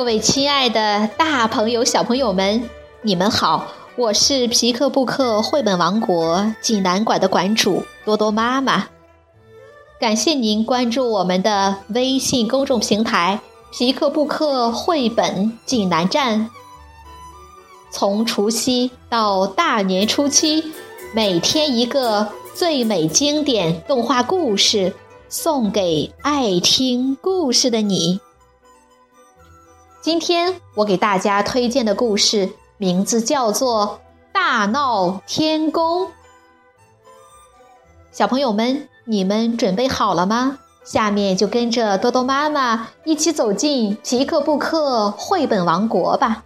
各位亲爱的大朋友、小朋友们，你们好！我是皮克布克绘本王国济南馆的馆主多多妈妈。感谢您关注我们的微信公众平台“皮克布克绘本济南站”。从除夕到大年初七，每天一个最美经典动画故事，送给爱听故事的你。今天我给大家推荐的故事名字叫做《大闹天宫》。小朋友们，你们准备好了吗？下面就跟着多多妈妈一起走进皮克布克绘本王国吧。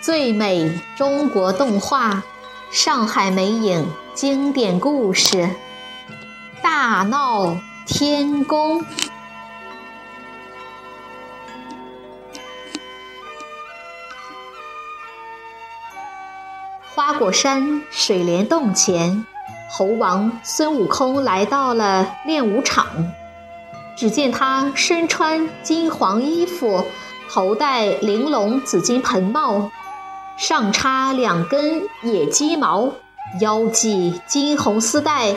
最美中国动画，上海美影经典故事，《大闹天宫》。花果山水帘洞前，猴王孙悟空来到了练武场。只见他身穿金黄衣服，头戴玲珑紫金盆帽。上插两根野鸡毛，腰系金红丝带，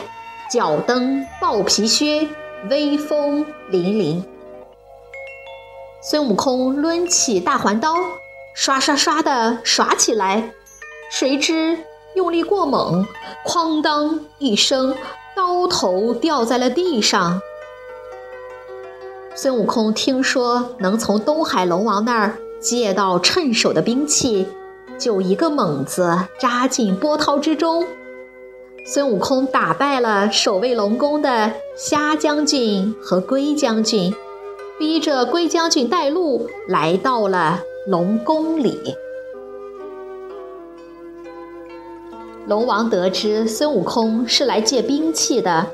脚蹬豹皮靴，威风凛凛。孙悟空抡起大环刀，刷刷刷地耍起来，谁知用力过猛，哐当一声，刀头掉在了地上。孙悟空听说能从东海龙王那儿借到趁手的兵器。就一个猛子扎进波涛之中，孙悟空打败了守卫龙宫的虾将军和龟将军，逼着龟将军带路来到了龙宫里。龙王得知孙悟空是来借兵器的，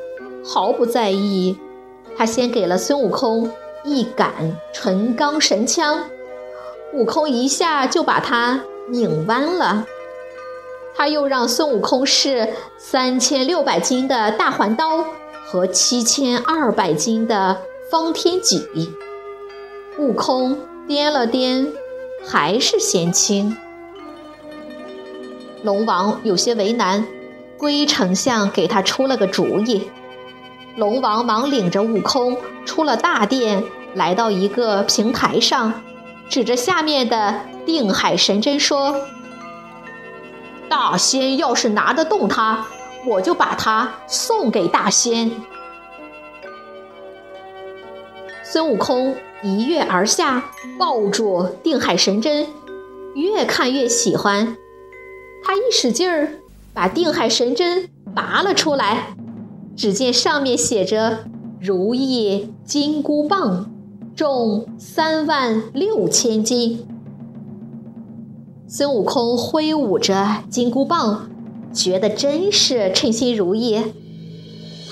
毫不在意，他先给了孙悟空一杆纯钢神枪，悟空一下就把它。拧弯了，他又让孙悟空试三千六百斤的大环刀和七千二百斤的方天戟。悟空掂了掂，还是嫌轻。龙王有些为难，龟丞相给他出了个主意。龙王忙领着悟空出了大殿，来到一个平台上，指着下面的。定海神针说：“大仙要是拿得动它，我就把它送给大仙。”孙悟空一跃而下，抱住定海神针，越看越喜欢。他一使劲儿，把定海神针拔了出来。只见上面写着“如意金箍棒，重三万六千斤。”孙悟空挥舞着金箍棒，觉得真是称心如意。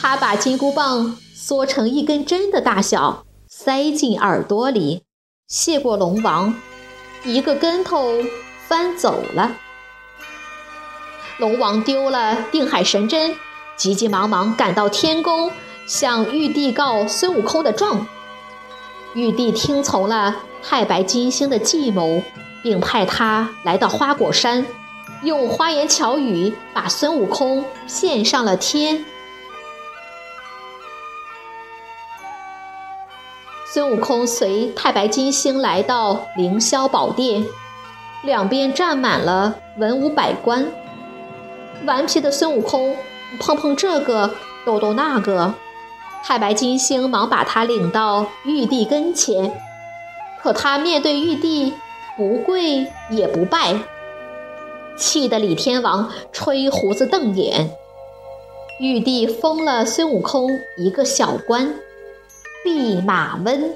他把金箍棒缩成一根针的大小，塞进耳朵里，谢过龙王，一个跟头翻走了。龙王丢了定海神针，急急忙忙赶到天宫，向玉帝告孙悟空的状。玉帝听从了太白金星的计谋。并派他来到花果山，用花言巧语把孙悟空骗上了天。孙悟空随太白金星来到凌霄宝殿，两边站满了文武百官。顽皮的孙悟空碰碰这个，逗逗那个，太白金星忙把他领到玉帝跟前，可他面对玉帝。不跪也不拜，气得李天王吹胡子瞪眼。玉帝封了孙悟空一个小官，弼马温，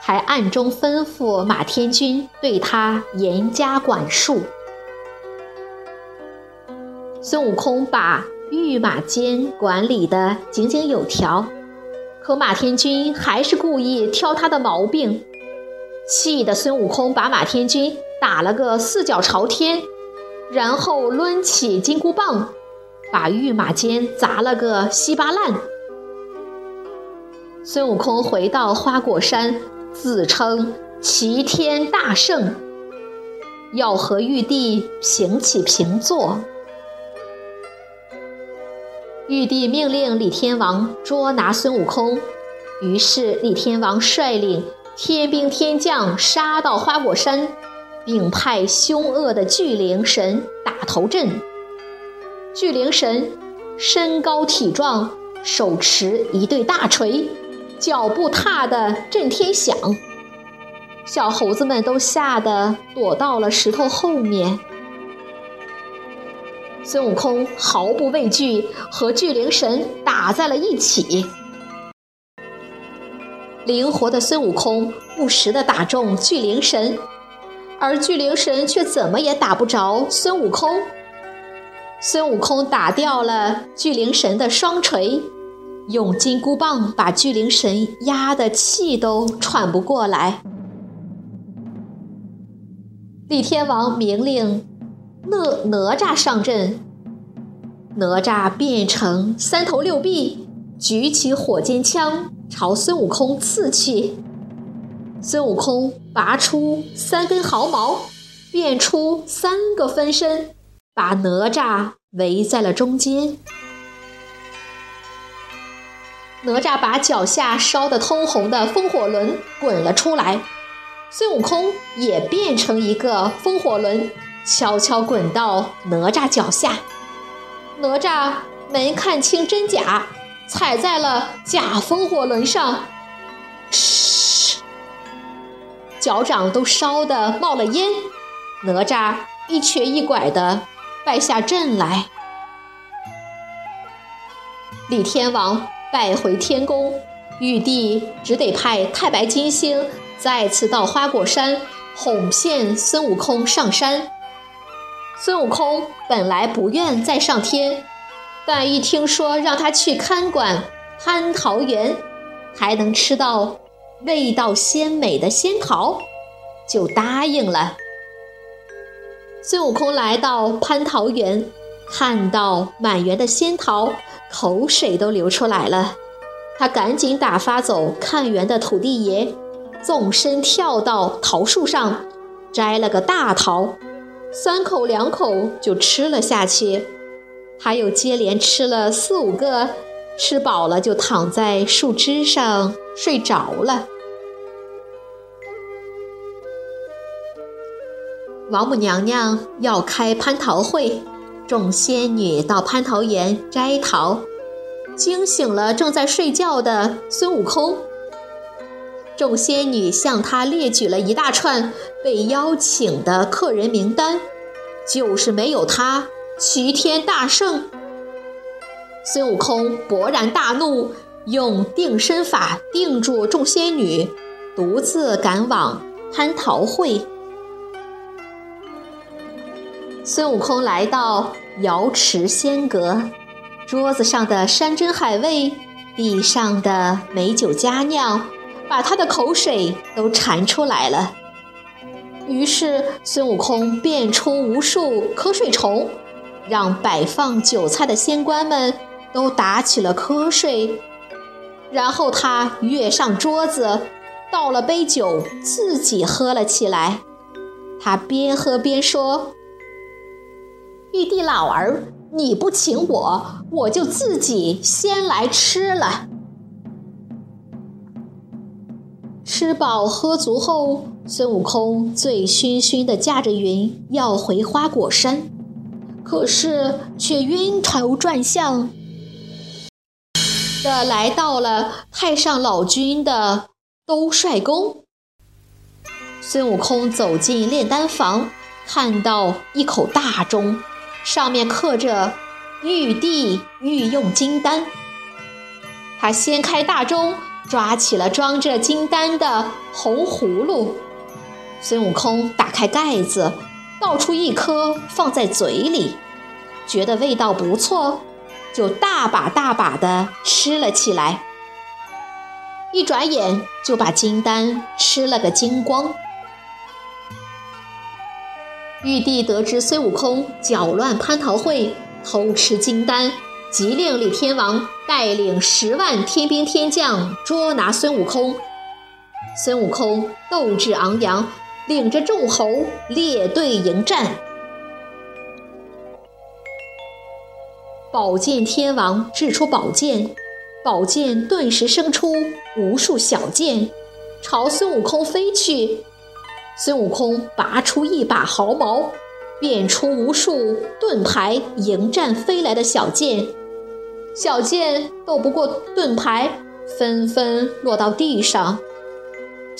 还暗中吩咐马天君对他严加管束。孙悟空把御马监管理的井井有条，可马天君还是故意挑他的毛病。气得孙悟空把马天君打了个四脚朝天，然后抡起金箍棒，把御马监砸了个稀巴烂。孙悟空回到花果山，自称齐天大圣，要和玉帝平起平坐。玉帝命令李天王捉拿孙悟空，于是李天王率领天兵天将杀到花果山，并派凶恶的巨灵神打头阵。巨灵神身高体壮，手持一对大锤，脚步踏得震天响，小猴子们都吓得躲到了石头后面。孙悟空毫不畏惧，和巨灵神打在了一起。灵活的孙悟空不时地打中巨灵神，而巨灵神却怎么也打不着孙悟空。孙悟空打掉了巨灵神的双锤，用金箍棒把巨灵神压得气都喘不过来。李天王明令。哪哪吒上阵，哪吒变成三头六臂，举起火尖枪朝孙悟空刺去。孙悟空拔出三根毫毛，变出三个分身，把哪吒围在了中间。哪吒把脚下烧得通红的风火轮滚了出来，孙悟空也变成一个风火轮。悄悄滚到哪吒脚下，哪吒没看清真假，踩在了假风火轮上，哧，脚掌都烧得冒了烟。哪吒一瘸一拐地败下阵来。李天王败回天宫，玉帝只得派太白金星再次到花果山哄骗孙悟空上山。孙悟空本来不愿再上天，但一听说让他去看管蟠桃园，还能吃到味道鲜美的仙桃，就答应了。孙悟空来到蟠桃园，看到满园的仙桃，口水都流出来了。他赶紧打发走看园的土地爷，纵身跳到桃树上，摘了个大桃。三口两口就吃了下去，他又接连吃了四五个，吃饱了就躺在树枝上睡着了。王母娘娘要开蟠桃会，众仙女到蟠桃园摘桃，惊醒了正在睡觉的孙悟空。众仙女向他列举了一大串被邀请的客人名单，就是没有他齐天大圣。孙悟空勃然大怒，用定身法定住众仙女，独自赶往蟠桃会。孙悟空来到瑶池仙阁，桌子上的山珍海味，地上的美酒佳酿。把他的口水都馋出来了，于是孙悟空变出无数瞌睡虫，让摆放酒菜的仙官们都打起了瞌睡。然后他跃上桌子，倒了杯酒，自己喝了起来。他边喝边说：“玉帝老儿，你不请我，我就自己先来吃了。”吃饱喝足后，孙悟空醉醺醺的驾着云要回花果山，可是却晕头转向的来到了太上老君的兜率宫。孙悟空走进炼丹房，看到一口大钟，上面刻着“玉帝御用金丹”，他掀开大钟。抓起了装着金丹的红葫芦，孙悟空打开盖子，倒出一颗放在嘴里，觉得味道不错，就大把大把的吃了起来。一转眼就把金丹吃了个精光。玉帝得知孙悟空搅乱蟠桃会，偷吃金丹，即令李天王带领十万天兵天将捉拿孙悟空。孙悟空斗志昂扬，领着众猴列队迎战。宝剑天王掷出宝剑，宝剑顿时生出无数小剑，朝孙悟空飞去。孙悟空拔出一把毫毛，变出无数盾牌迎战飞来的小剑，小剑斗不过盾牌，纷纷落到地上。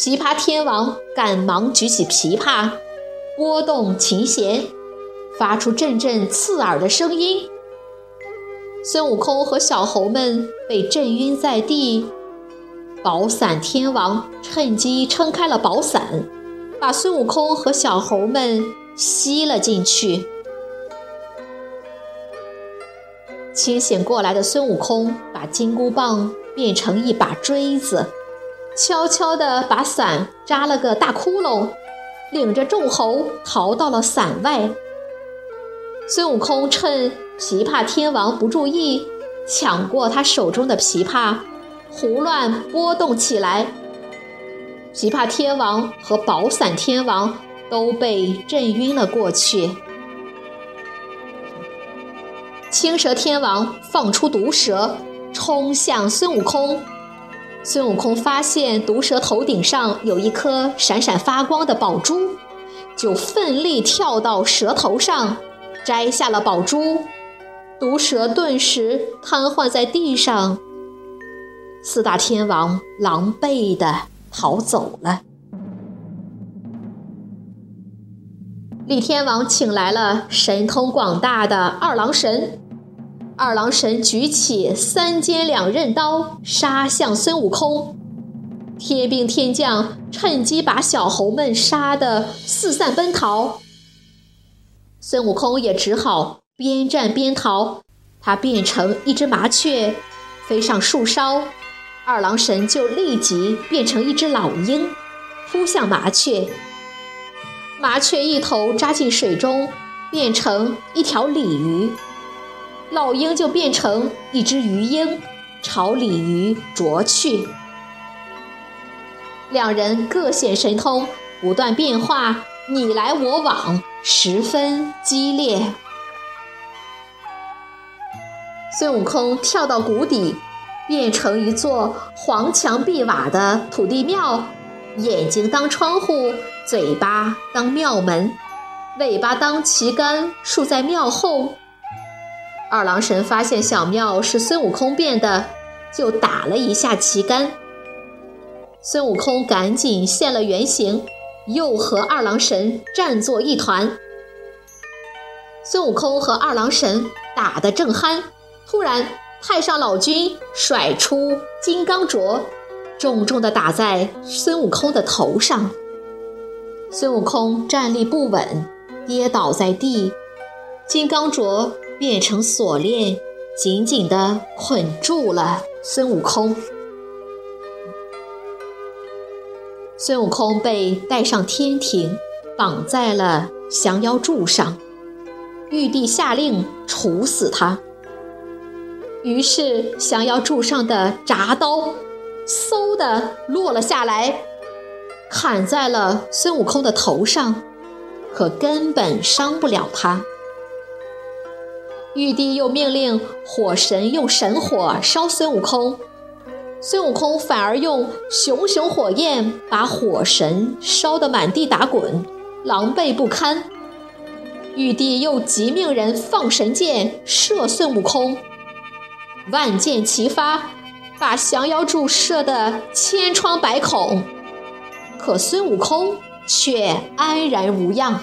琵琶天王赶忙举起琵琶，拨动琴弦，发出阵阵刺耳的声音。孙悟空和小猴们被震晕在地，宝伞天王趁机撑开了宝伞，把孙悟空和小猴们吸了进去。清醒过来的孙悟空把金箍棒变成一把锥子，悄悄地把伞扎了个大窟窿，领着众猴逃到了伞外。孙悟空趁琵琶天王不注意，抢过他手中的琵琶，胡乱拨动起来。琵琶天王和宝伞天王都被震晕了过去。青蛇天王放出毒蛇，冲向孙悟空。孙悟空发现毒蛇头顶上有一颗闪闪发光的宝珠，就奋力跳到蛇头上，摘下了宝珠。毒蛇顿时瘫痪在地上，四大天王狼狈地逃走了。李天王请来了神通广大的二郎神，二郎神举起三尖两刃刀，杀向孙悟空。天兵天将趁机把小猴们杀得四散奔逃，孙悟空也只好。边战边逃，他变成一只麻雀，飞上树梢。二郎神就立即变成一只老鹰，扑向麻雀。麻雀一头扎进水中，变成一条鲤鱼。老鹰就变成一只鱼鹰，朝鲤鱼啄去。两人各显神通，不断变化，你来我往，十分激烈。孙悟空跳到谷底，变成一座黄墙碧瓦的土地庙，眼睛当窗户，嘴巴当庙门，尾巴当旗杆，竖在庙后。二郎神发现小庙是孙悟空变的，就打了一下旗杆。孙悟空赶紧现了原形，又和二郎神战作一团。孙悟空和二郎神打得正酣。突然，太上老君甩出金刚镯，重重地打在孙悟空的头上。孙悟空站立不稳，跌倒在地。金刚镯变成锁链，紧紧地捆住了孙悟空。孙悟空被带上天庭，绑在了降妖柱上。玉帝下令处死他。于是，降妖柱上的铡刀嗖的落了下来，砍在了孙悟空的头上，可根本伤不了他。玉帝又命令火神用神火烧孙悟空，孙悟空反而用熊熊火焰把火神烧得满地打滚，狼狈不堪。玉帝又急命人放神箭射孙悟空。万箭齐发，把降妖柱射得千疮百孔，可孙悟空却安然无恙。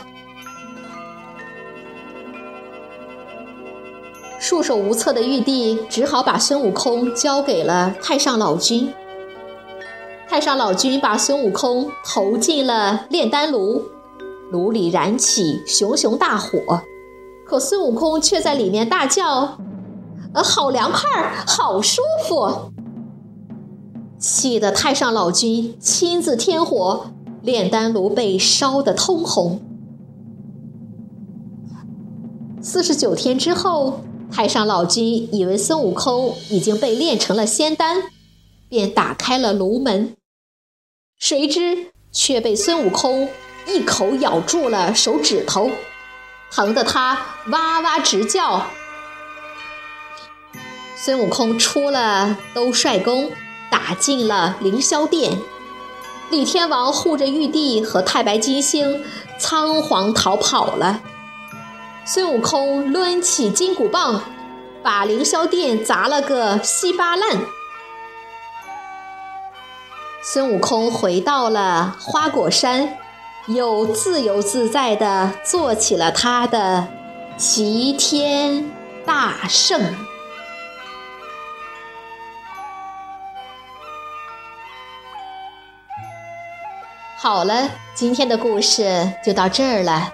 束手无策的玉帝只好把孙悟空交给了太上老君。太上老君把孙悟空投进了炼丹炉，炉里燃起熊熊大火，可孙悟空却在里面大叫。呃，好凉快，好舒服。气得太上老君亲自添火，炼丹炉被烧得通红。四十九天之后，太上老君以为孙悟空已经被炼成了仙丹，便打开了炉门，谁知却被孙悟空一口咬住了手指头，疼得他哇哇直叫。孙悟空出了兜率宫。打进了凌霄殿，李天王护着玉帝和太白金星，仓皇逃跑了。孙悟空抡起金箍棒，把凌霄殿砸了个稀巴烂。孙悟空回到了花果山，又自由自在地做起了他的齐天大圣。好了，今天的故事就到这儿了。